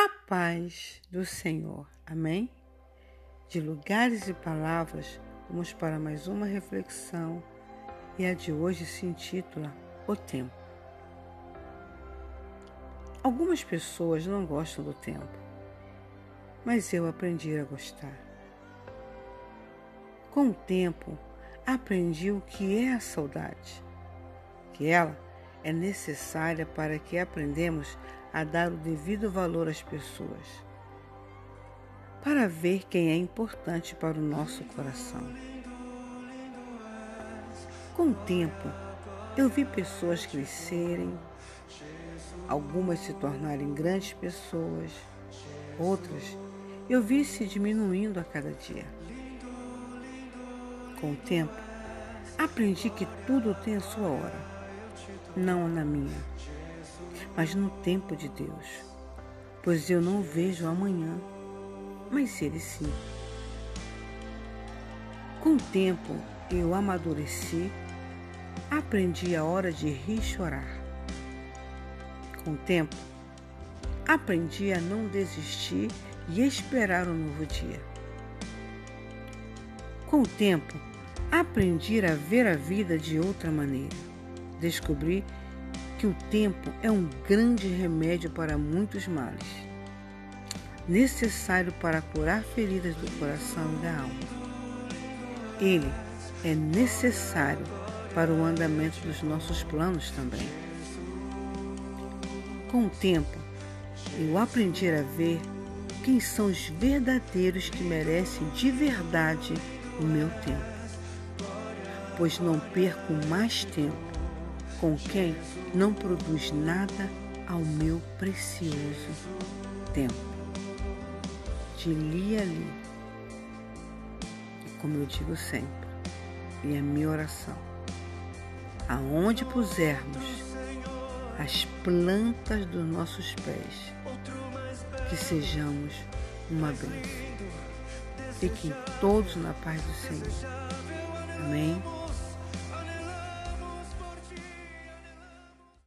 A paz do Senhor. Amém? De lugares e palavras, vamos para mais uma reflexão e a de hoje se intitula O Tempo. Algumas pessoas não gostam do tempo, mas eu aprendi a gostar. Com o tempo, aprendi o que é a saudade, que ela é necessária para que aprendamos a dar o devido valor às pessoas, para ver quem é importante para o nosso coração. Com o tempo, eu vi pessoas crescerem, algumas se tornarem grandes pessoas, outras eu vi se diminuindo a cada dia. Com o tempo, aprendi que tudo tem a sua hora, não na minha mas no tempo de Deus. Pois eu não vejo amanhã, mas Ele sim. Com o tempo eu amadureci, aprendi a hora de rir e chorar. Com o tempo, aprendi a não desistir e esperar um novo dia. Com o tempo, aprendi a ver a vida de outra maneira. Descobri que o tempo é um grande remédio para muitos males, necessário para curar feridas do coração e da alma. Ele é necessário para o andamento dos nossos planos também. Com o tempo, eu aprendi a ver quem são os verdadeiros que merecem de verdade o meu tempo, pois não perco mais tempo com quem não produz nada ao meu precioso tempo. De li a li. E como eu digo sempre, e a minha oração, aonde pusermos as plantas dos nossos pés, que sejamos uma bênção. Fiquem todos na paz do Senhor. Amém.